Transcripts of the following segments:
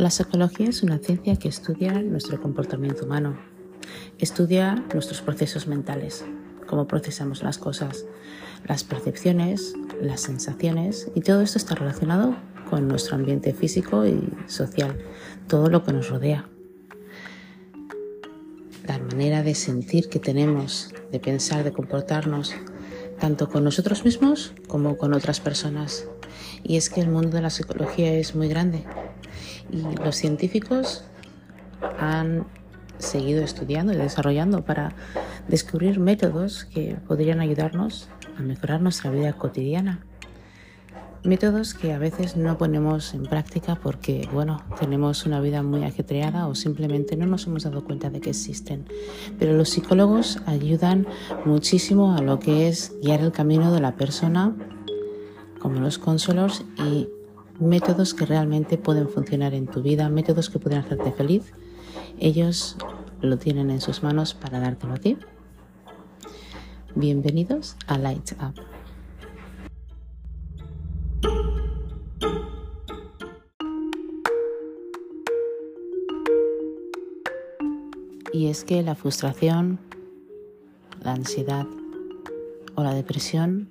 La psicología es una ciencia que estudia nuestro comportamiento humano, estudia nuestros procesos mentales, cómo procesamos las cosas, las percepciones, las sensaciones y todo esto está relacionado con nuestro ambiente físico y social, todo lo que nos rodea. La manera de sentir que tenemos, de pensar, de comportarnos, tanto con nosotros mismos como con otras personas. Y es que el mundo de la psicología es muy grande los científicos han seguido estudiando y desarrollando para descubrir métodos que podrían ayudarnos a mejorar nuestra vida cotidiana. Métodos que a veces no ponemos en práctica porque, bueno, tenemos una vida muy ajetreada o simplemente no nos hemos dado cuenta de que existen. Pero los psicólogos ayudan muchísimo a lo que es guiar el camino de la persona, como los consolors, y métodos que realmente pueden funcionar en tu vida, métodos que pueden hacerte feliz. Ellos lo tienen en sus manos para dártelo a ti. Bienvenidos a Light Up. Y es que la frustración, la ansiedad o la depresión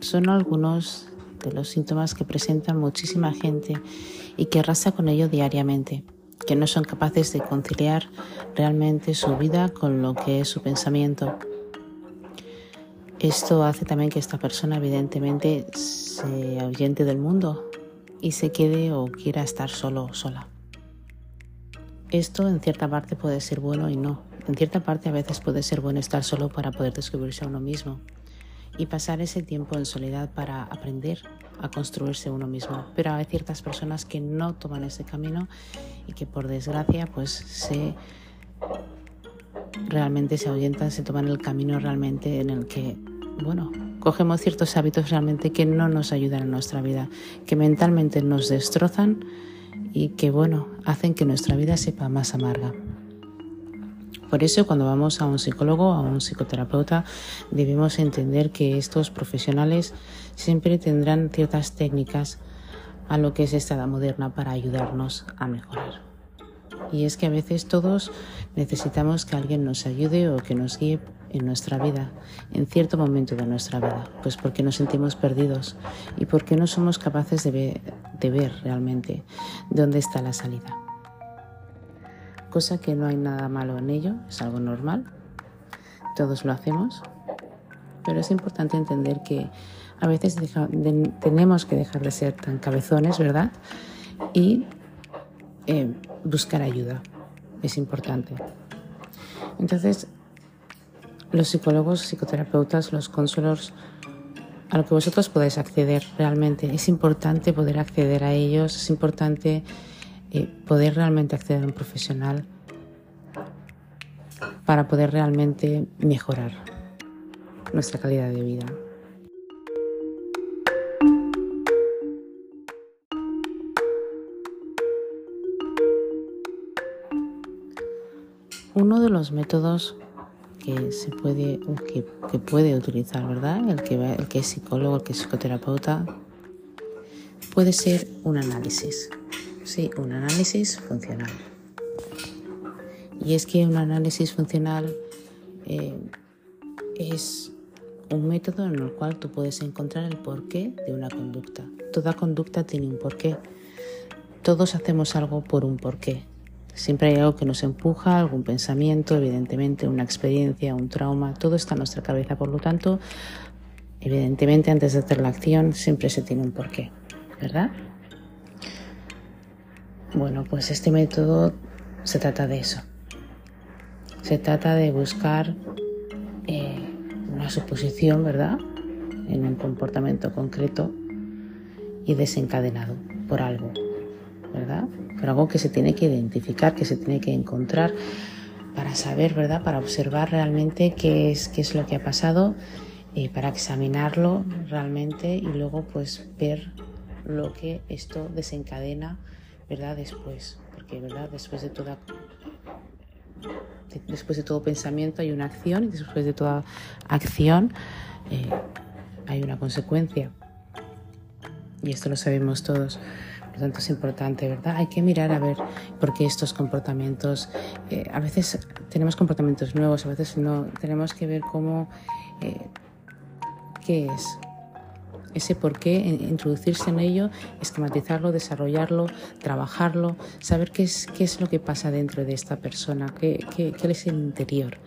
son algunos de los síntomas que presentan muchísima gente y que arrasa con ello diariamente, que no son capaces de conciliar realmente su vida con lo que es su pensamiento. Esto hace también que esta persona evidentemente se ahuyente del mundo y se quede o quiera estar solo o sola. Esto en cierta parte puede ser bueno y no. En cierta parte a veces puede ser bueno estar solo para poder descubrirse a uno mismo y pasar ese tiempo en soledad para aprender a construirse uno mismo. Pero hay ciertas personas que no toman ese camino y que por desgracia pues se realmente se ahuyentan, se toman el camino realmente en el que, bueno, cogemos ciertos hábitos realmente que no nos ayudan en nuestra vida, que mentalmente nos destrozan y que, bueno, hacen que nuestra vida sepa más amarga. Por eso cuando vamos a un psicólogo, a un psicoterapeuta, debemos entender que estos profesionales siempre tendrán ciertas técnicas a lo que es esta edad moderna para ayudarnos a mejorar. Y es que a veces todos necesitamos que alguien nos ayude o que nos guíe en nuestra vida, en cierto momento de nuestra vida, pues porque nos sentimos perdidos y porque no somos capaces de ver, de ver realmente dónde está la salida cosa que no hay nada malo en ello, es algo normal, todos lo hacemos, pero es importante entender que a veces tenemos que dejar de ser tan cabezones, ¿verdad? Y eh, buscar ayuda, es importante. Entonces, los psicólogos, psicoterapeutas, los consuelos, a lo que vosotros podéis acceder realmente, es importante poder acceder a ellos, es importante poder realmente acceder a un profesional para poder realmente mejorar nuestra calidad de vida. Uno de los métodos que se puede, que, puede utilizar, ¿verdad? El el que es psicólogo, el que es psicoterapeuta, puede ser un análisis. Sí, un análisis funcional. Y es que un análisis funcional eh, es un método en el cual tú puedes encontrar el porqué de una conducta. Toda conducta tiene un porqué. Todos hacemos algo por un porqué. Siempre hay algo que nos empuja, algún pensamiento, evidentemente una experiencia, un trauma, todo está en nuestra cabeza. Por lo tanto, evidentemente antes de hacer la acción siempre se tiene un porqué, ¿verdad? Bueno, pues este método se trata de eso. Se trata de buscar eh, una suposición, ¿verdad? En un comportamiento concreto y desencadenado por algo, ¿verdad? Por algo que se tiene que identificar, que se tiene que encontrar para saber, ¿verdad? Para observar realmente qué es, qué es lo que ha pasado, y para examinarlo realmente y luego pues ver lo que esto desencadena ¿verdad? Después, porque, ¿verdad? Después de toda después de todo pensamiento hay una acción y después de toda acción eh, hay una consecuencia. Y esto lo sabemos todos. Por tanto es importante, ¿verdad? Hay que mirar a ver por qué estos comportamientos, eh, a veces tenemos comportamientos nuevos, a veces no, tenemos que ver cómo, eh, qué es, ese por qué, introducirse en ello, esquematizarlo, desarrollarlo, trabajarlo, saber qué es, qué es lo que pasa dentro de esta persona, qué, qué, qué es el interior,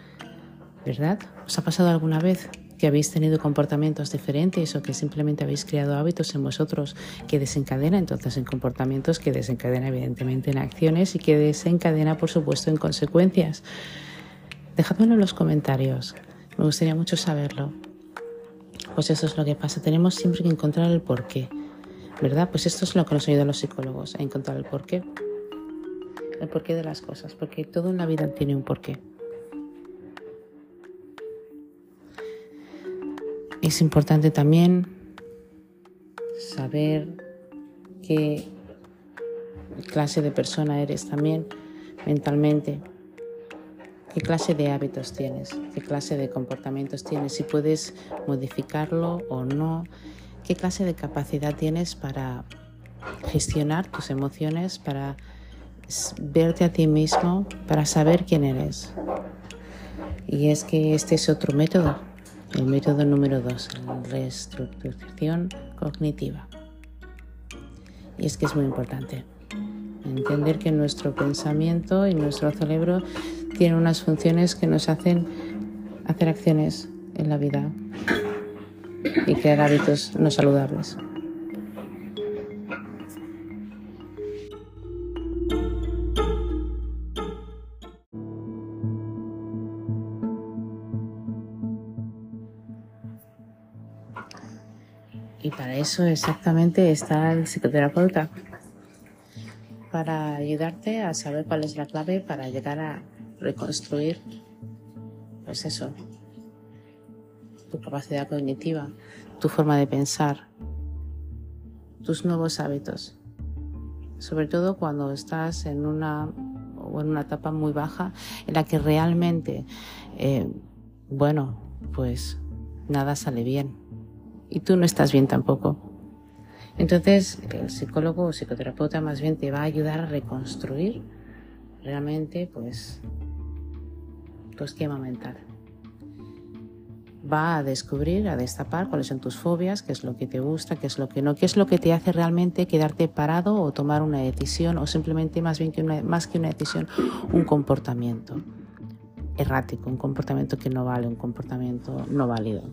¿verdad? ¿Os ha pasado alguna vez que habéis tenido comportamientos diferentes o que simplemente habéis creado hábitos en vosotros que desencadena entonces en comportamientos, que desencadena evidentemente en acciones y que desencadena por supuesto en consecuencias? Dejadmelo en los comentarios, me gustaría mucho saberlo. Pues eso es lo que pasa, tenemos siempre que encontrar el porqué, ¿verdad? Pues esto es lo que nos ayuda a los psicólogos, a encontrar el porqué. El porqué de las cosas, porque todo en la vida tiene un porqué. Es importante también saber qué clase de persona eres también mentalmente, qué clase de hábitos tienes, qué clase de comportamientos tienes, si puedes modificarlo o no, qué clase de capacidad tienes para gestionar tus emociones, para verte a ti mismo, para saber quién eres. Y es que este es otro método, el método número dos, la reestructuración cognitiva. Y es que es muy importante entender que nuestro pensamiento y nuestro cerebro tiene unas funciones que nos hacen hacer acciones en la vida y crear hábitos no saludables. Y para eso exactamente está el psicoterapeuta, para ayudarte a saber cuál es la clave para llegar a reconstruir, pues eso, tu capacidad cognitiva, tu forma de pensar, tus nuevos hábitos. Sobre todo cuando estás en una o en una etapa muy baja en la que realmente, eh, bueno, pues nada sale bien. Y tú no estás bien tampoco. Entonces, el psicólogo o psicoterapeuta más bien te va a ayudar a reconstruir realmente, pues, tu esquema mental. Va a descubrir, a destapar cuáles son tus fobias, qué es lo que te gusta, qué es lo que no, qué es lo que te hace realmente quedarte parado o tomar una decisión o simplemente más bien que más que una decisión, un comportamiento errático, un comportamiento que no vale, un comportamiento no válido.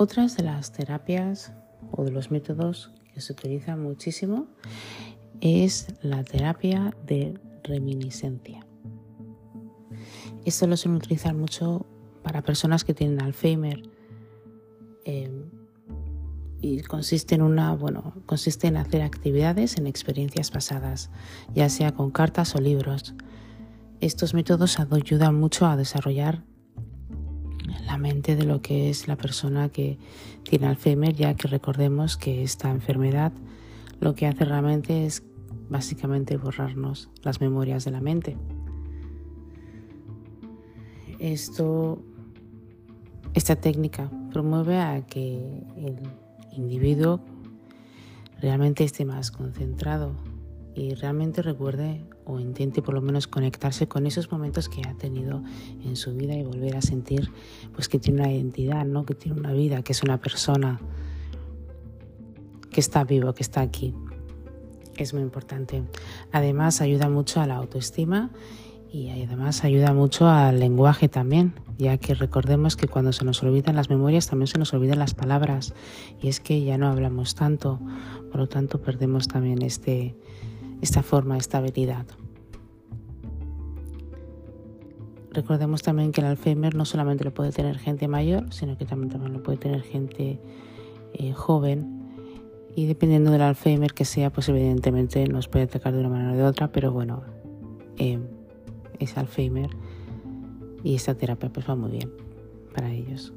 Otras de las terapias o de los métodos que se utilizan muchísimo es la terapia de reminiscencia. Esto lo suelen utilizar mucho para personas que tienen Alzheimer em, y consiste en una, bueno, consiste en hacer actividades en experiencias pasadas, ya sea con cartas o libros. Estos métodos ayudan mucho a desarrollar la mente de lo que es la persona que tiene Alzheimer, ya que recordemos que esta enfermedad lo que hace realmente es básicamente borrarnos las memorias de la mente. Esto, esta técnica promueve a que el individuo realmente esté más concentrado y realmente recuerde o intente por lo menos conectarse con esos momentos que ha tenido en su vida y volver a sentir pues que tiene una identidad, ¿no? que tiene una vida, que es una persona que está vivo, que está aquí. Es muy importante. Además ayuda mucho a la autoestima y además ayuda mucho al lenguaje también, ya que recordemos que cuando se nos olvidan las memorias también se nos olvidan las palabras y es que ya no hablamos tanto, por lo tanto perdemos también este, esta forma, esta habilidad. Recordemos también que el Alzheimer no solamente lo puede tener gente mayor, sino que también, también lo puede tener gente eh, joven. Y dependiendo del Alzheimer que sea, pues evidentemente nos puede atacar de una manera o de otra, pero bueno, eh, es Alzheimer y esta terapia pues va muy bien para ellos.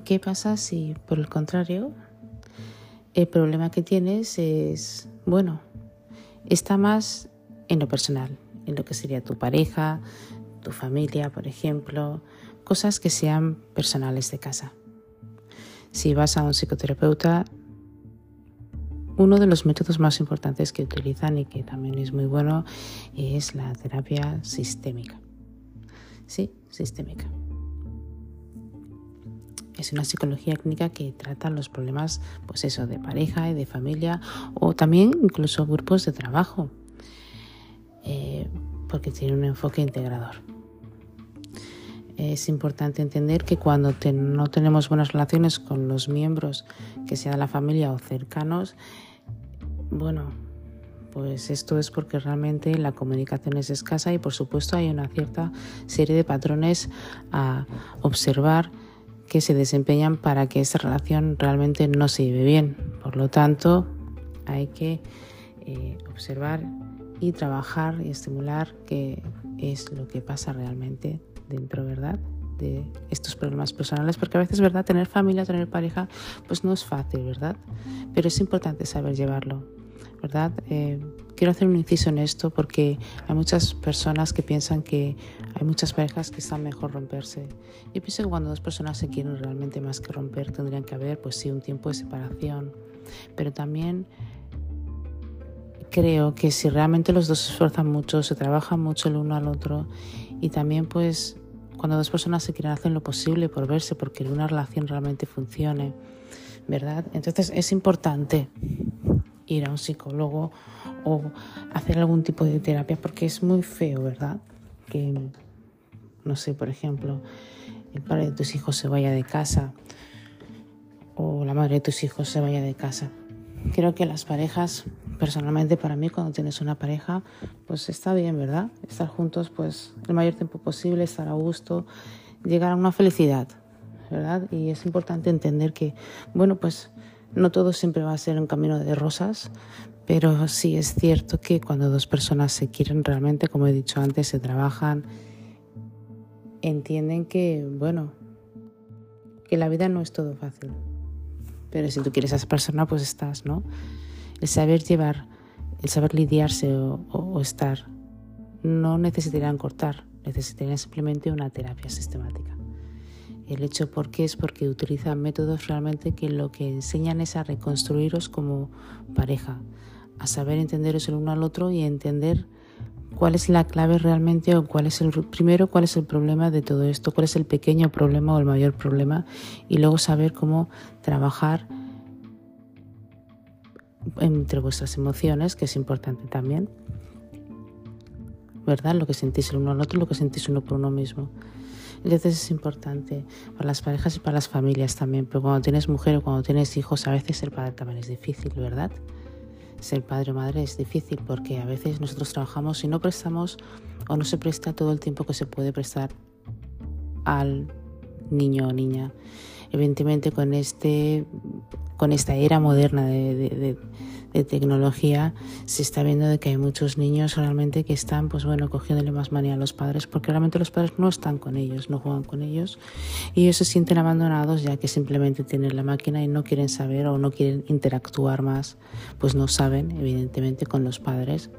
¿Y qué pasa si, por el contrario, el problema que tienes es, bueno, está más en lo personal, en lo que sería tu pareja, tu familia, por ejemplo, cosas que sean personales de casa. Si vas a un psicoterapeuta, uno de los métodos más importantes que utilizan y que también es muy bueno es la terapia sistémica. Sí, sistémica. Es una psicología clínica que trata los problemas, pues eso, de pareja y de familia o también incluso grupos de trabajo, eh, porque tiene un enfoque integrador. Es importante entender que cuando no tenemos buenas relaciones con los miembros, que sea de la familia o cercanos, bueno, pues esto es porque realmente la comunicación es escasa y por supuesto hay una cierta serie de patrones a observar que se desempeñan para que esa relación realmente no se lleve bien. Por lo tanto, hay que eh, observar y trabajar y estimular qué es lo que pasa realmente dentro, ¿verdad? de estos problemas personales, porque a veces, ¿verdad? Tener familia, tener pareja, pues no es fácil, ¿verdad? Pero es importante saber llevarlo. ¿Verdad? Eh, quiero hacer un inciso en esto porque hay muchas personas que piensan que hay muchas parejas que están mejor romperse. Yo pienso que cuando dos personas se quieren realmente más que romper, tendrían que haber, pues sí, un tiempo de separación. Pero también creo que si realmente los dos se esfuerzan mucho, se trabajan mucho el uno al otro y también pues cuando dos personas se quieren hacer lo posible por verse, porque una relación realmente funcione, ¿verdad? Entonces es importante ir a un psicólogo o hacer algún tipo de terapia porque es muy feo, ¿verdad? Que, no sé, por ejemplo, el padre de tus hijos se vaya de casa o la madre de tus hijos se vaya de casa. Creo que las parejas, personalmente para mí, cuando tienes una pareja, pues está bien, ¿verdad? Estar juntos, pues el mayor tiempo posible, estar a gusto, llegar a una felicidad, ¿verdad? Y es importante entender que, bueno, pues no todo siempre va a ser un camino de rosas, pero sí es cierto que cuando dos personas se quieren realmente, como he dicho antes, se trabajan, entienden que, bueno, que la vida no es todo fácil. Pero si tú quieres a esa persona, pues estás, ¿no? El saber llevar, el saber lidiarse o, o estar, no necesitarían cortar, necesitarían simplemente una terapia sistemática. El hecho por qué es porque utilizan métodos realmente que lo que enseñan es a reconstruiros como pareja, a saber entenderos el uno al otro y entender cuál es la clave realmente o cuál es el primero cuál es el problema de todo esto, cuál es el pequeño problema o el mayor problema y luego saber cómo trabajar entre vuestras emociones, que es importante también. ¿Verdad? Lo que sentís el uno al otro, lo que sentís uno por uno mismo. Entonces es importante para las parejas y para las familias también, pero cuando tienes mujer o cuando tienes hijos, a veces ser padre también es difícil, ¿verdad? Ser padre o madre es difícil porque a veces nosotros trabajamos y no prestamos o no se presta todo el tiempo que se puede prestar al niño o niña. Evidentemente con, este, con esta era moderna de tecnología se está viendo de que hay muchos niños realmente que están pues bueno cogiéndole más manía a los padres porque realmente los padres no están con ellos no juegan con ellos. Y ellos se sienten abandonados ya que simplemente tienen la máquina y no quieren saber o no quieren interactuar más pues no saben evidentemente con los padres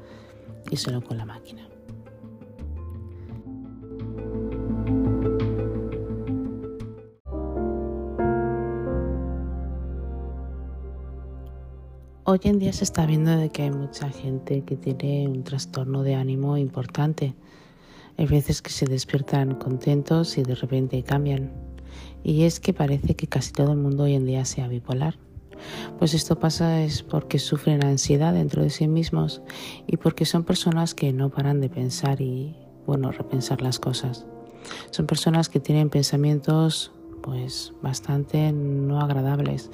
y solo con la máquina Hoy en día se está viendo de que hay mucha gente que tiene un trastorno de ánimo importante. Hay veces que se despiertan contentos y de repente cambian. Y es que parece que casi todo el mundo hoy en día sea bipolar. Pues esto pasa es porque sufren ansiedad dentro de sí mismos y porque son personas que no paran de pensar y, bueno, repensar las cosas. Son personas que tienen pensamientos pues bastante no agradables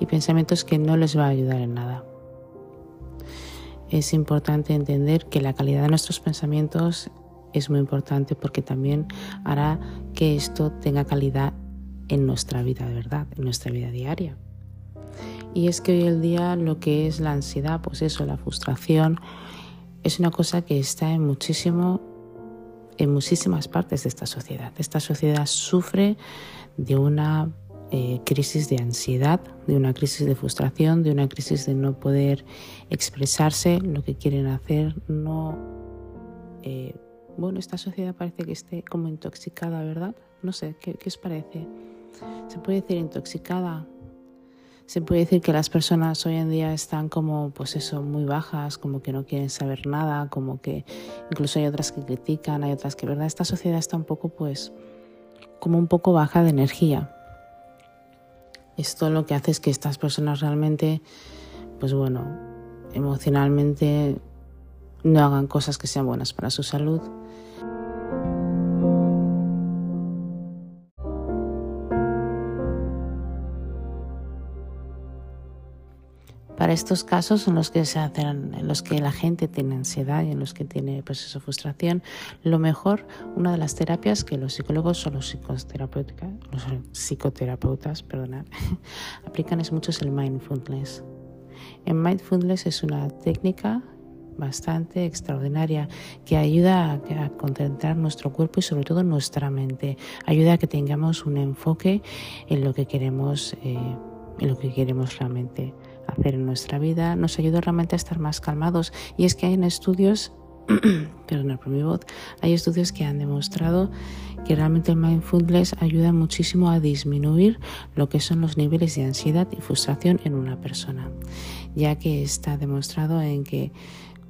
y pensamientos que no les va a ayudar en nada. Es importante entender que la calidad de nuestros pensamientos es muy importante porque también hará que esto tenga calidad en nuestra vida de verdad, en nuestra vida diaria. Y es que hoy el día lo que es la ansiedad, pues eso, la frustración, es una cosa que está en muchísimo en muchísimas partes de esta sociedad. Esta sociedad sufre de una eh, crisis de ansiedad, de una crisis de frustración, de una crisis de no poder expresarse lo que quieren hacer, no... Eh, bueno, esta sociedad parece que esté como intoxicada, ¿verdad? No sé, ¿qué, ¿qué os parece? Se puede decir intoxicada, se puede decir que las personas hoy en día están como, pues eso, muy bajas, como que no quieren saber nada, como que incluso hay otras que critican, hay otras que, ¿verdad? Esta sociedad está un poco, pues, como un poco baja de energía. Esto lo que hace es que estas personas realmente, pues bueno, emocionalmente no hagan cosas que sean buenas para su salud estos casos en los que se hacen, en los que la gente tiene ansiedad y en los que tiene pues eso, frustración, lo mejor, una de las terapias que los psicólogos o los psicoterapeutas, los psicoterapeutas, aplican es mucho es el mindfulness. El mindfulness es una técnica bastante extraordinaria que ayuda a, concentrar nuestro cuerpo y sobre todo nuestra mente. Ayuda a que tengamos un enfoque en lo que queremos, eh, en lo que queremos realmente hacer en nuestra vida, nos ayuda realmente a estar más calmados. Y es que hay en estudios, perdón por mi voz, hay estudios que han demostrado que realmente el mindfulness ayuda muchísimo a disminuir lo que son los niveles de ansiedad y frustración en una persona, ya que está demostrado en que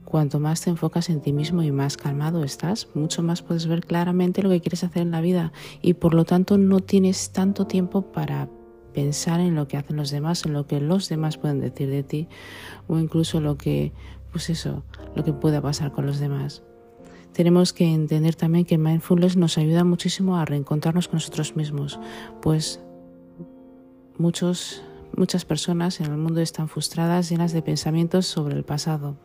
cuanto más te enfocas en ti mismo y más calmado estás, mucho más puedes ver claramente lo que quieres hacer en la vida y por lo tanto no tienes tanto tiempo para pensar en lo que hacen los demás, en lo que los demás pueden decir de ti o incluso lo que, pues eso, lo que pueda pasar con los demás. Tenemos que entender también que mindfulness nos ayuda muchísimo a reencontrarnos con nosotros mismos, pues muchos, muchas personas en el mundo están frustradas, llenas de pensamientos sobre el pasado,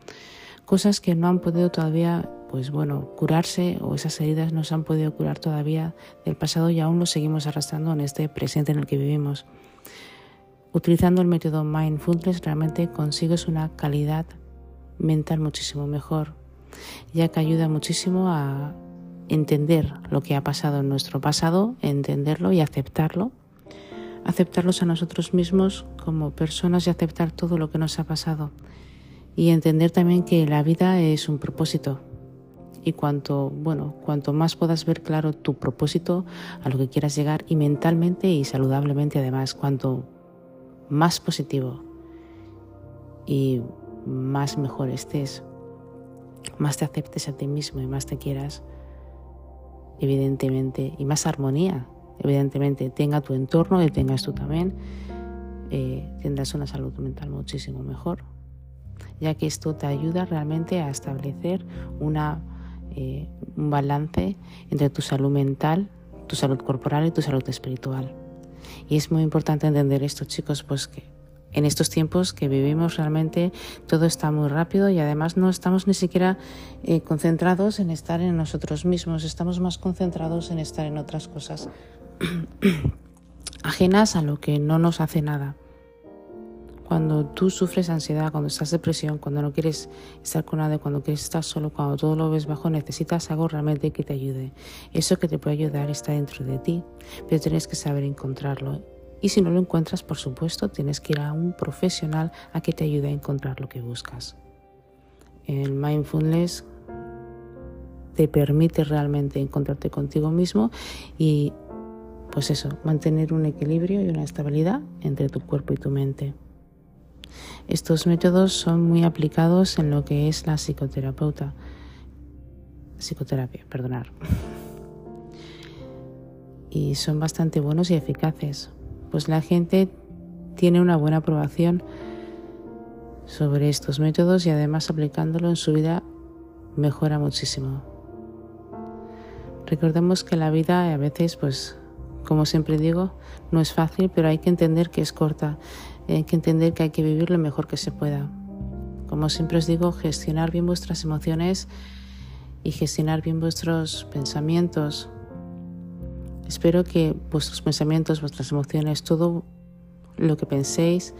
cosas que no han podido todavía pues bueno, curarse o esas heridas no se han podido curar todavía del pasado y aún lo seguimos arrastrando en este presente en el que vivimos. Utilizando el método Mindfulness realmente consigues una calidad mental muchísimo mejor, ya que ayuda muchísimo a entender lo que ha pasado en nuestro pasado, entenderlo y aceptarlo, aceptarlos a nosotros mismos como personas y aceptar todo lo que nos ha pasado. Y entender también que la vida es un propósito, y cuanto, bueno, cuanto más puedas ver claro tu propósito a lo que quieras llegar y mentalmente y saludablemente además, cuanto más positivo y más mejor estés, más te aceptes a ti mismo y más te quieras, evidentemente, y más armonía, evidentemente, tenga tu entorno y tengas tú también, eh, tendrás una salud mental muchísimo mejor, ya que esto te ayuda realmente a establecer una eh, un balance entre tu salud mental, tu salud corporal y tu salud espiritual. Y es muy importante entender esto, chicos, pues que en estos tiempos que vivimos realmente todo está muy rápido y además no estamos ni siquiera eh, concentrados en estar en nosotros mismos, estamos más concentrados en estar en otras cosas ajenas a lo que no nos hace nada. Cuando tú sufres ansiedad, cuando estás depresión, cuando no quieres estar con nadie, cuando quieres estar solo, cuando todo lo ves bajo, necesitas algo realmente que te ayude. Eso que te puede ayudar está dentro de ti, pero tienes que saber encontrarlo. Y si no lo encuentras, por supuesto, tienes que ir a un profesional a que te ayude a encontrar lo que buscas. El mindfulness te permite realmente encontrarte contigo mismo y pues eso, mantener un equilibrio y una estabilidad entre tu cuerpo y tu mente. Estos métodos son muy aplicados en lo que es la psicoterapeuta. Psicoterapia, perdonar. Y son bastante buenos y eficaces, pues la gente tiene una buena aprobación sobre estos métodos y además aplicándolo en su vida mejora muchísimo. Recordemos que la vida a veces, pues, como siempre digo, no es fácil, pero hay que entender que es corta hay que entender que hay que vivir lo mejor que se pueda. Como siempre os digo, gestionar bien vuestras emociones y gestionar bien vuestros pensamientos. Espero que vuestros pensamientos, vuestras emociones, todo lo que penséis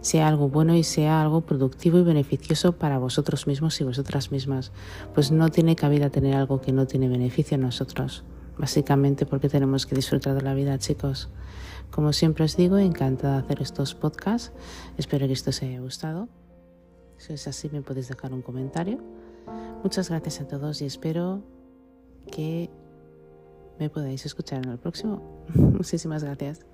sea algo bueno y sea algo productivo y beneficioso para vosotros mismos y vosotras mismas. Pues no tiene cabida tener algo que no tiene beneficio en nosotros. Básicamente porque tenemos que disfrutar de la vida, chicos Como siempre os digo, encantada de hacer estos podcasts. Espero que esto os haya gustado. Si es así, me podéis dejar un comentario. Muchas gracias a todos y espero que me podáis escuchar en el próximo. Muchísimas gracias.